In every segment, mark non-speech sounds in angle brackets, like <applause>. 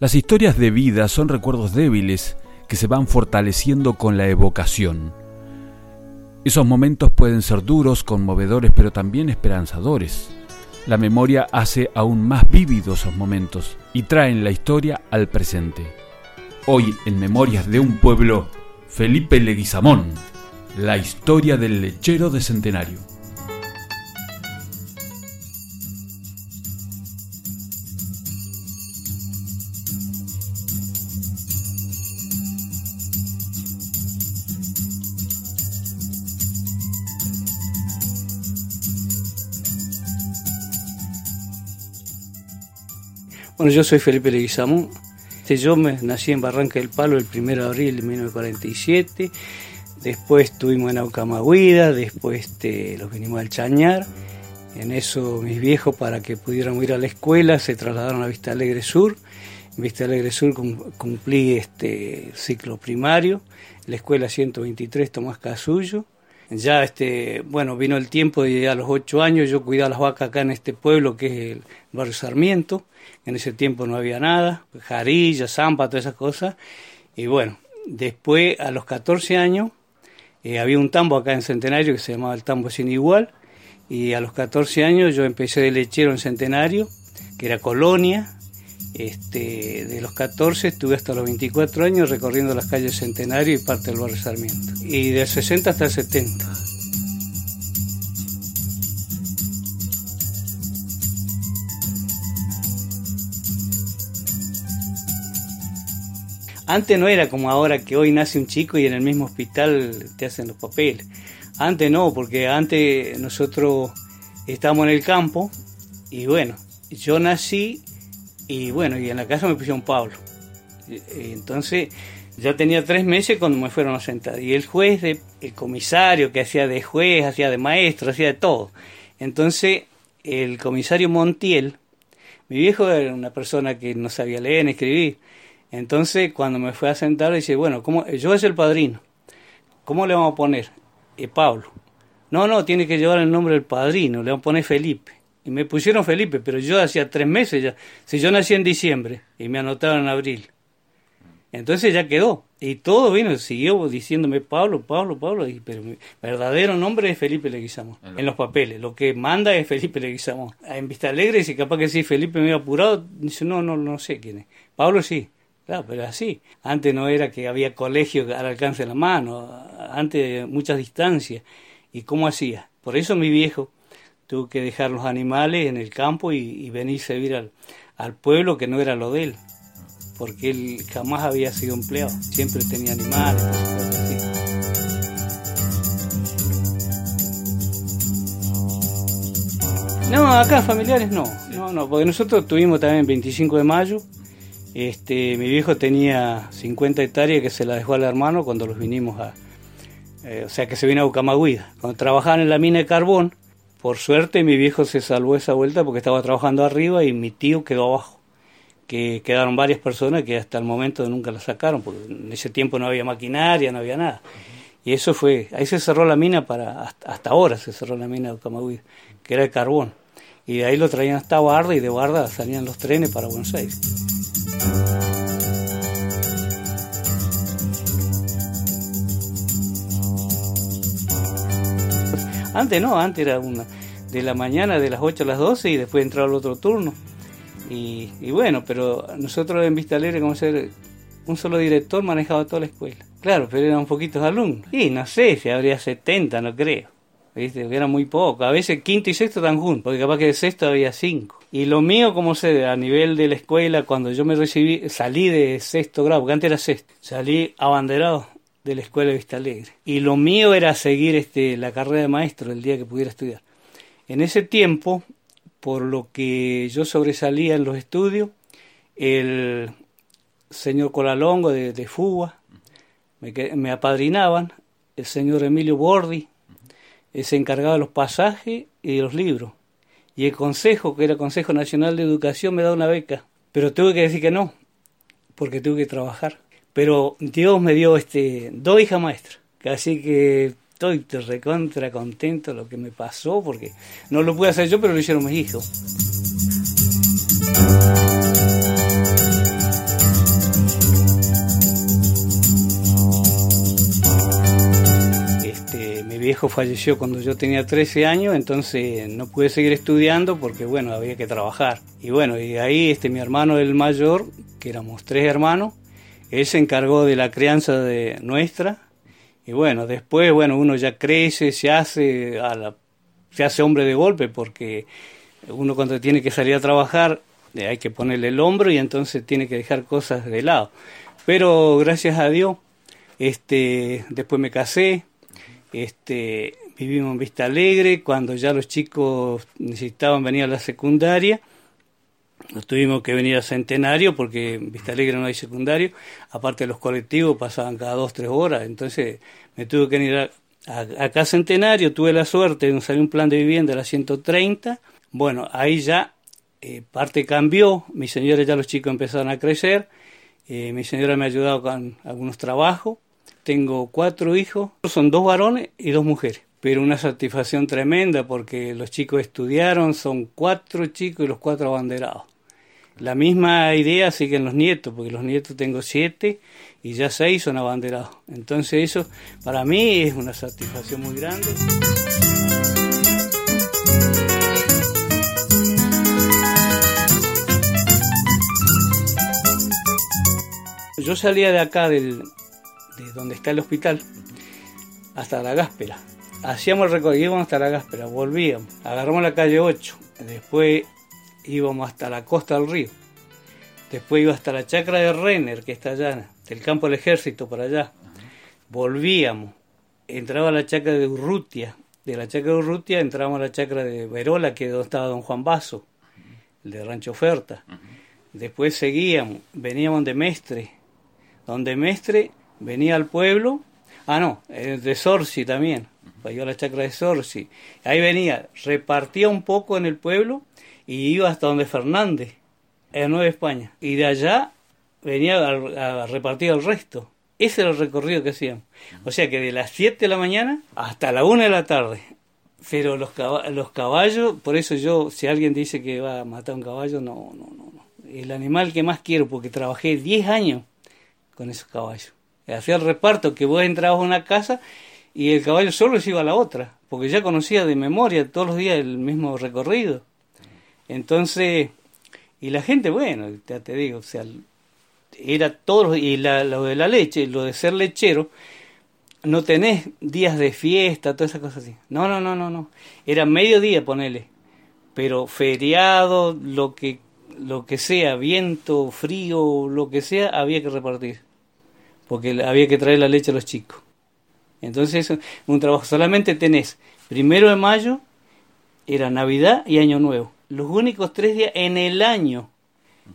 Las historias de vida son recuerdos débiles que se van fortaleciendo con la evocación. Esos momentos pueden ser duros, conmovedores, pero también esperanzadores. La memoria hace aún más vívidos esos momentos y traen la historia al presente. Hoy, en Memorias de un Pueblo, Felipe Leguizamón, la historia del lechero de Centenario. Bueno, yo soy Felipe Leguizamón. Este, yo me, nací en Barranca del Palo el 1 de abril de 1947. Después estuvimos en Aucamahuida, después este, los vinimos al Chañar. En eso mis viejos, para que pudiéramos ir a la escuela, se trasladaron a Vista Alegre Sur. En Vista Alegre Sur cumplí este ciclo primario, la escuela 123 Tomás Casullo. Ya, este, bueno, vino el tiempo de a los ocho años yo cuidaba las vacas acá en este pueblo que es el barrio Sarmiento. En ese tiempo no había nada, jarilla, zampa, todas esas cosas. Y bueno, después a los 14 años eh, había un tambo acá en Centenario que se llamaba el tambo sin igual. Y a los 14 años yo empecé de lechero en Centenario, que era colonia. Este, de los 14 estuve hasta los 24 años recorriendo las calles Centenario y parte del barrio Sarmiento. Y del 60 hasta el 70. Antes no era como ahora que hoy nace un chico y en el mismo hospital te hacen los papeles. Antes no, porque antes nosotros estábamos en el campo y bueno, yo nací y bueno, y en la casa me pusieron Pablo. Entonces ya tenía tres meses cuando me fueron a sentar. Y el juez, de, el comisario que hacía de juez, hacía de maestro, hacía de todo. Entonces el comisario Montiel, mi viejo era una persona que no sabía leer ni escribir. Entonces, cuando me fue a sentar, dice, bueno, ¿cómo? yo es el padrino. ¿Cómo le vamos a poner? Eh, Pablo. No, no, tiene que llevar el nombre del padrino, le vamos a poner Felipe. Y me pusieron Felipe, pero yo hacía tres meses ya. Si yo nací en diciembre y me anotaron en abril. Entonces ya quedó. Y todo vino, siguió diciéndome Pablo, Pablo, Pablo. Y, pero mi verdadero nombre es Felipe Leguizamón. En los papeles. Lo que manda es Felipe Leguizamón. En Vista Alegre, si capaz que sí, Felipe me había apurado, dice, no, no, no sé quién es. Pablo sí. Claro, pero así. Antes no era que había colegio al alcance de la mano, antes muchas distancias. ¿Y cómo hacía? Por eso mi viejo tuvo que dejar los animales en el campo y, venirse a vivir al, pueblo que no era lo de él, porque él jamás había sido empleado, siempre tenía animales. No, acá familiares no, no, no, porque nosotros tuvimos también 25 de mayo, este, mi viejo tenía 50 hectáreas que se la dejó al hermano cuando los vinimos a... Eh, o sea, que se vino a Bucamagüida. Cuando trabajaban en la mina de carbón, por suerte mi viejo se salvó esa vuelta porque estaba trabajando arriba y mi tío quedó abajo. Que quedaron varias personas que hasta el momento nunca la sacaron, porque en ese tiempo no había maquinaria, no había nada. Y eso fue, ahí se cerró la mina para, hasta, ahora se cerró la mina de Bucamagüida, que era el carbón. Y de ahí lo traían hasta Barda y de Barda salían los trenes para Buenos Aires. Antes no, antes era una de la mañana, de las 8 a las 12 y después entraba el otro turno. Y, bueno, pero nosotros en Vista Alegre, como ser un solo director, manejaba toda la escuela. Claro, pero eran poquitos alumnos. Y no sé, si habría 70, no creo. ¿Viste? Era muy poco. A veces quinto y sexto están juntos, porque capaz que de sexto había cinco. Y lo mío, como sé, a nivel de la escuela, cuando yo me recibí, salí de sexto grado, porque antes era sexto, salí abanderado de la escuela de Vista Alegre. Y lo mío era seguir este, la carrera de maestro el día que pudiera estudiar. En ese tiempo, por lo que yo sobresalía en los estudios, el señor Colalongo de, de Fuga me, me apadrinaban, el señor Emilio Bordi se encargaba de los pasajes y de los libros. Y el Consejo, que era el Consejo Nacional de Educación, me da una beca. Pero tuve que decir que no, porque tuve que trabajar. Pero Dios me dio este, dos hijas maestras. Así que estoy recontra contento lo que me pasó porque no lo pude hacer yo, pero lo hicieron mis hijos. Este, mi viejo falleció cuando yo tenía 13 años, entonces no pude seguir estudiando porque bueno, había que trabajar. Y bueno, y ahí este mi hermano el mayor, que éramos tres hermanos, él se encargó de la crianza de nuestra. Y bueno, después, bueno, uno ya crece, se hace, se hace hombre de golpe porque uno cuando tiene que salir a trabajar eh, hay que ponerle el hombro y entonces tiene que dejar cosas de lado. Pero gracias a Dios, este, después me casé, este, vivimos en Vista Alegre, cuando ya los chicos necesitaban venir a la secundaria, nos tuvimos que venir a Centenario porque en Vista Alegre no hay secundario, aparte los colectivos pasaban cada dos, tres horas, entonces me tuve que venir a, acá a Centenario, tuve la suerte de salir un plan de vivienda a la 130, bueno, ahí ya eh, parte cambió, mi señora ya los chicos empezaron a crecer, eh, mi señora me ha ayudado con algunos trabajos, tengo cuatro hijos, son dos varones y dos mujeres, pero una satisfacción tremenda porque los chicos estudiaron, son cuatro chicos y los cuatro abanderados. La misma idea siguen los nietos, porque los nietos tengo siete y ya seis son abanderados. Entonces eso para mí es una satisfacción muy grande. Yo salía de acá del, donde está el hospital, hasta la Gáspera. Hacíamos el recorrido, íbamos hasta la Gáspera, volvíamos, agarramos la calle 8, después íbamos hasta la costa del río, después iba hasta la chacra de Renner, que está allá, del campo del ejército para allá, volvíamos, entraba a la chacra de Urrutia, de la chacra de Urrutia entrábamos a la chacra de Verola, que es donde estaba don Juan Basso, el de Rancho Oferta. Después seguíamos, veníamos de Mestre, donde Mestre venía al pueblo, ah no, eh, de Sorsi también, yo a la chacra de Sorsi, ahí venía, repartía un poco en el pueblo y iba hasta donde Fernández, en Nueva España, y de allá venía a, repartir el resto. Ese era el recorrido que hacíamos. O sea que de las 7 de la mañana hasta la 1 de la tarde. Pero los, los caballos, por eso yo, si alguien dice que va a matar un caballo, no, no, no. no. El animal que más quiero, porque trabajé 10 años con esos caballos hacía el reparto que vos entrabas a una casa y el caballo solo se iba a la otra, porque ya conocía de memoria todos los días el mismo recorrido. Entonces, y la gente, bueno, ya te digo, o sea, era todo, y lo de la leche, lo de ser lechero, no tenés días de fiesta, todas esas cosas así. No, no, no, no, no. Era mediodía, ponele. Pero feriado, lo que, lo que sea, viento, frío, lo que sea, había que repartir porque había que traer la leche a los chicos. Entonces, un trabajo. Solamente tenés primero de mayo, era Navidad y Año Nuevo. Los únicos tres días en el año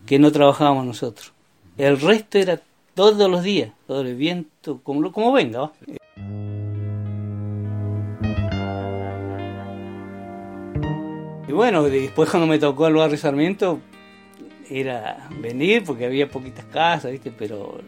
que no trabajábamos nosotros. El resto era todos los días, todo el viento, como, como venga. Y bueno, después cuando me tocó el barrio Sarmiento, era venir porque había poquitas casas, ¿viste? Pero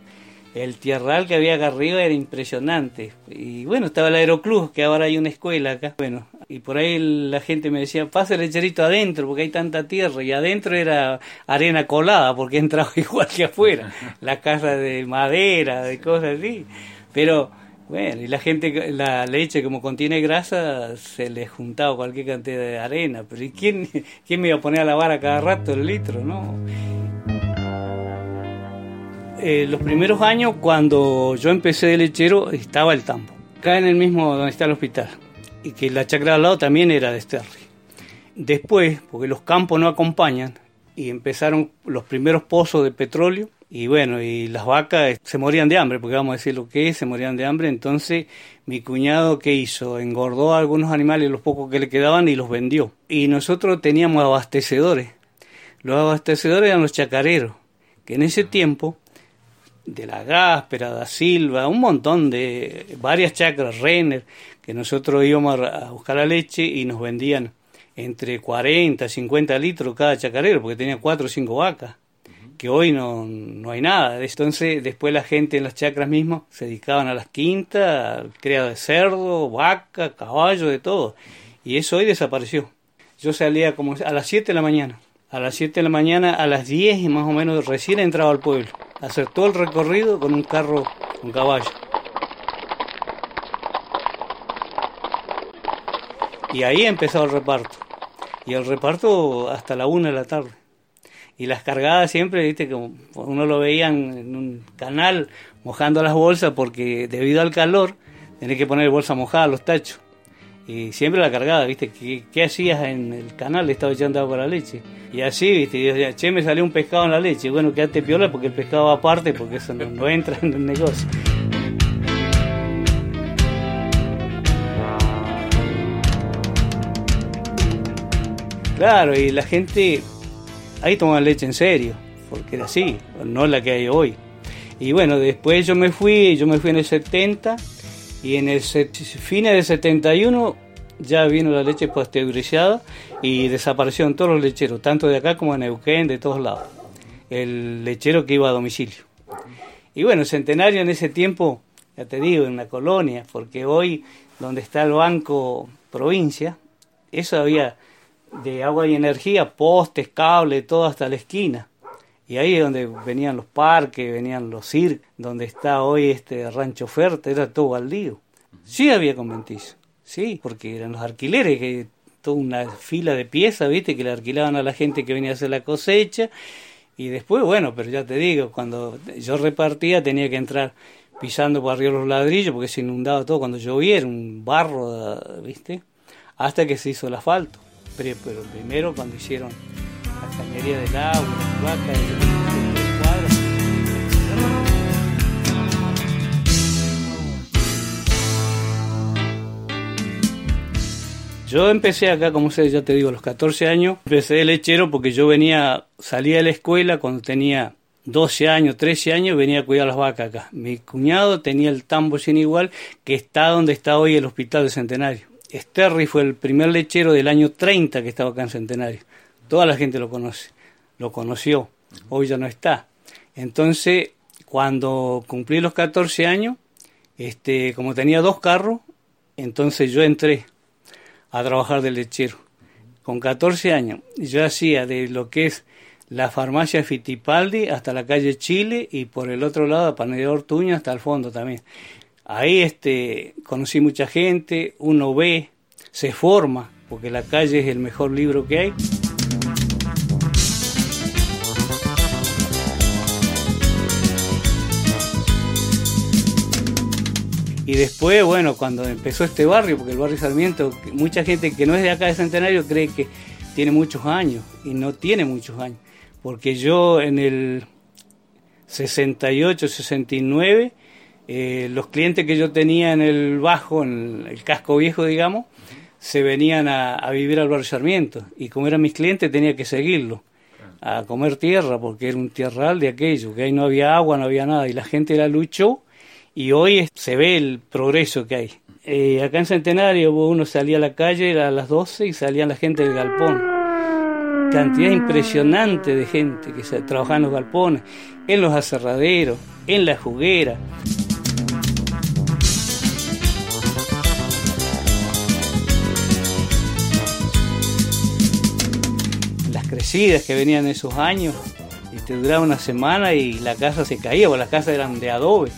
el tierral que había acá arriba era impresionante. Y bueno, estaba el aeroclub, que ahora hay una escuela acá. Bueno, y por ahí la gente me decía, pase el lecherito adentro, porque hay tanta tierra. Y adentro era arena colada, porque <laughs> entraba igual que afuera. La casa de madera, de cosas así. Pero bueno, y la gente, la leche como contiene grasa, se le juntaba cualquier cantidad de arena. Pero ¿y quién, quién me iba a poner a lavar a cada rato el litro? No. Eh, los primeros años, cuando yo empecé de lechero, estaba el tambo. Acá en el mismo donde está el hospital. Y que la chacra al lado también era de Sterling. Después, porque los campos no acompañan, y empezaron los primeros pozos de petróleo, y bueno, y las vacas se morían de hambre, porque vamos a decir lo que es, se morían de hambre. Entonces, mi cuñado, ¿qué hizo? Engordó a algunos animales, los pocos que le quedaban, y los vendió. Y nosotros teníamos abastecedores. Los abastecedores eran los chacareros, que en ese tiempo de la Gáspera, da Silva, un montón de varias chacras, Renner, que nosotros íbamos a buscar la leche y nos vendían entre 40 50 litros cada chacarero, porque tenía cuatro o cinco vacas, que hoy no, no hay nada. Entonces, después la gente en las chacras mismas se dedicaban a las quintas, crea de cerdo, vaca, caballo, de todo. Y eso hoy desapareció. Yo salía como a las 7 de la mañana. A las 7 de la mañana, a las 10 y más o menos recién entraba al pueblo hacer todo el recorrido con un carro con caballo. Y ahí empezó el reparto. Y el reparto hasta la una de la tarde. Y las cargadas siempre, viste, como uno lo veía en un canal mojando las bolsas porque debido al calor tenés que poner bolsa mojada a los tachos. Y siempre la cargada, viste, ¿qué, hacías en el canal? Estaba echando agua la leche. Y así, viste, y decía, che, me salió un pescado en la leche. Bueno, quédate piola porque el pescado va aparte porque eso no entra en el negocio. Claro, y la gente ahí tomaba leche en serio, porque era así, no la que hay hoy. Y bueno, después yo me fui, yo me fui en el 70 y en el fines del 71 ya vino la leche pasteurizada y desaparecieron todos los lecheros, tanto de acá como de Neuquén, de todos lados. El lechero que iba a domicilio. Y bueno, Centenario en ese tiempo, ya te digo, en la colonia, porque hoy donde está el Banco Provincia, eso había de agua y energía, postes, cable, todo hasta la esquina. Y ahí es donde venían los parques, venían los circos, donde está hoy este rancho oferta, era todo baldío. Sí había conventizo, sí, porque eran los alquileres, que toda una fila de piezas, viste, que le alquilaban a la gente que venía a hacer la cosecha. Y después, bueno, pero ya te digo, cuando yo repartía tenía que entrar pisando por arriba los ladrillos porque se inundaba todo cuando llovía, era un barro, viste, hasta que se hizo el asfalto pero, primero cuando hicieron la cañería del agua, las vacas, el cuadro. Yo empecé acá, como sé, ya te digo, a los 14 años, empecé de lechero porque yo venía, salía de la escuela cuando tenía 12 años, 13 años, venía a cuidar las vacas acá. Mi cuñado tenía el tambo sin igual, que está donde está hoy el Hospital de Centenario. Sterry fue el primer lechero del año 30 que estaba acá en Centenario. Toda la gente lo conoce, lo conoció, hoy ya no está. Entonces, cuando cumplí los 14 años, este, como tenía dos carros, entonces yo entré a trabajar de lechero. Con 14 años, yo hacía de lo que es la farmacia Fitipaldi hasta la calle Chile y por el otro lado, a Panadero Tuña hasta el fondo también. Ahí este, conocí mucha gente, uno ve, se forma, porque la calle es el mejor libro que hay. Y después, bueno, cuando empezó este barrio, porque el barrio Sarmiento, mucha gente que no es de acá de Centenario cree que tiene muchos años, y no tiene muchos años, porque yo en el 68, 69, eh, los clientes que yo tenía en el bajo, en el casco viejo, digamos, se venían a, vivir al barrio Sarmiento. Y como eran mis clientes, tenía que seguirlo, a comer tierra, porque era un tierral de aquello, que ahí no había agua, no había nada. Y la gente la luchó y hoy se ve el progreso que hay. Eh, acá en Centenario uno salía a la calle, era a las 12 y salían la gente del galpón. Cantidad impresionante de gente que trabajaba en los galpones, en los aserraderos, en la juguera. Que venían esos años y te duraba una semana y la casa se caía, porque las casas eran de adobe,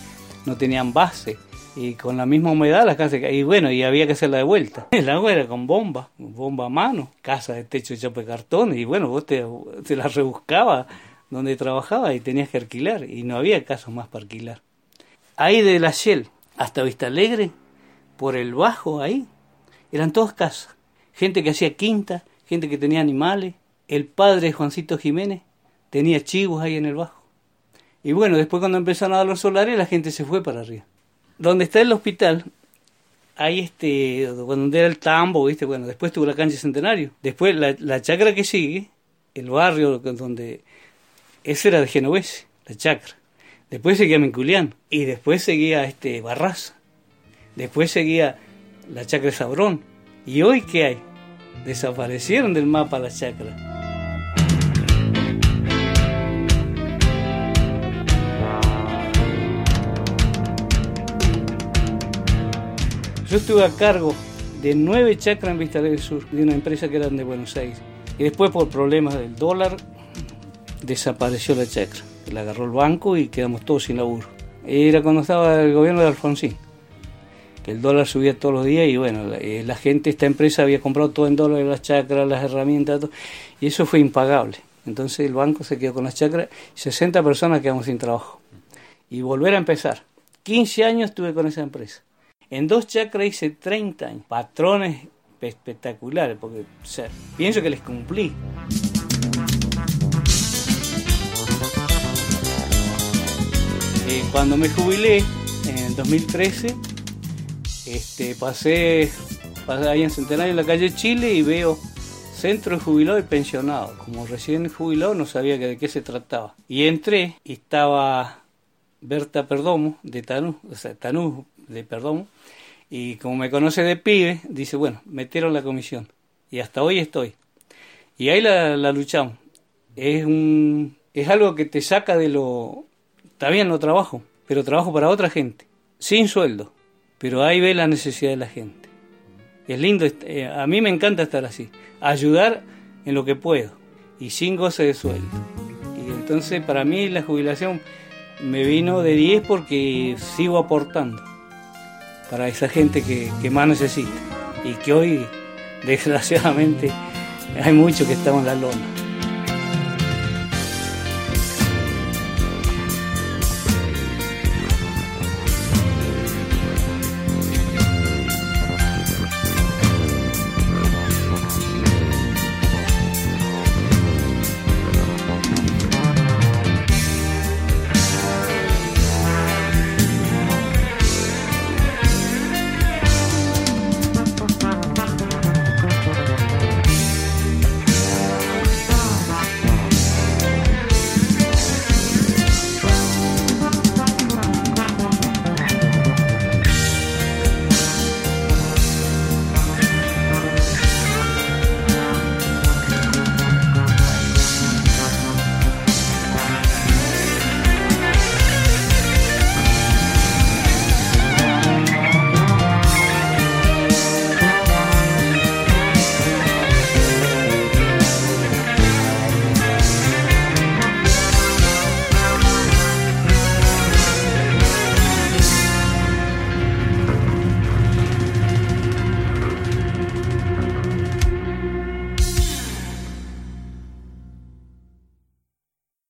no tenían base. Y con la misma humedad las casas se caían. Y bueno, y había que hacerla de vuelta. <laughs> El agua era con bomba, bomba a mano, casa de techo hecho de cartón. Y bueno, vos te, te la rebuscabas donde trabajaba y tenías que alquilar. Y no había casos más para alquilar. Ahí de la Shell hasta Vista Alegre, por el bajo ahí, eran todas casas. Gente que hacía quinta, gente que tenía animales, el padre Juancito Jiménez tenía chivos ahí en el bajo. Y bueno, después cuando empezaron a dar los solares, la gente se fue para arriba. Donde está el hospital, ahí este, donde era el tambo, ¿viste? Bueno, después tuvo la cancha Centenario. Después la, la chacra que sigue, el barrio donde... Ese era de Genovese, la chacra. Después seguía Menculián. Y después seguía este Barraza. Después seguía la chacra Sabrón. ¿Y hoy qué hay? Desaparecieron del mapa la chacra. Yo estuve a cargo de nueve chacras en Vista del Sur, de una empresa que era de Buenos Aires. Y después, por problemas del dólar, desapareció la chacra. La agarró el banco y quedamos todos sin laburo. Era cuando estaba el gobierno de Alfonsín, el dólar subía todos los días y bueno, la, eh, gente, esta empresa había comprado todo en dólares, las chacras, las herramientas, y eso fue impagable. Entonces el banco se quedó con las chacras, 60 personas quedamos sin trabajo. Y volver a empezar. 15 años estuve con esa empresa. En dos chacras hice 30 años. Patrones espectaculares, porque pienso que les cumplí. Eh, cuando me jubilé, en el 2013, este, pasé, pasé ahí en Centenario en la calle Chile y veo centro de jubilado y pensionado. Como recién jubilado no sabía de qué se trataba. Y entré estaba Berta Perdomo de Tanú, o sea, de Perdomo, y como me conoce de pibe, dice, bueno, metieron la comisión. Y hasta hoy estoy. Y ahí la, la luchamos. Es, un, es algo que te saca de lo... Está no trabajo, pero trabajo para otra gente, sin sueldo. Pero ahí ve la necesidad de la gente. Es lindo, eh, a mí me encanta estar así, ayudar en lo que puedo y sin goce de sueldo. Y entonces para mí la jubilación me vino de 10 porque sigo aportando para esa gente que, más necesita y que hoy <laughs> desgraciadamente hay muchos que estamos en la lona.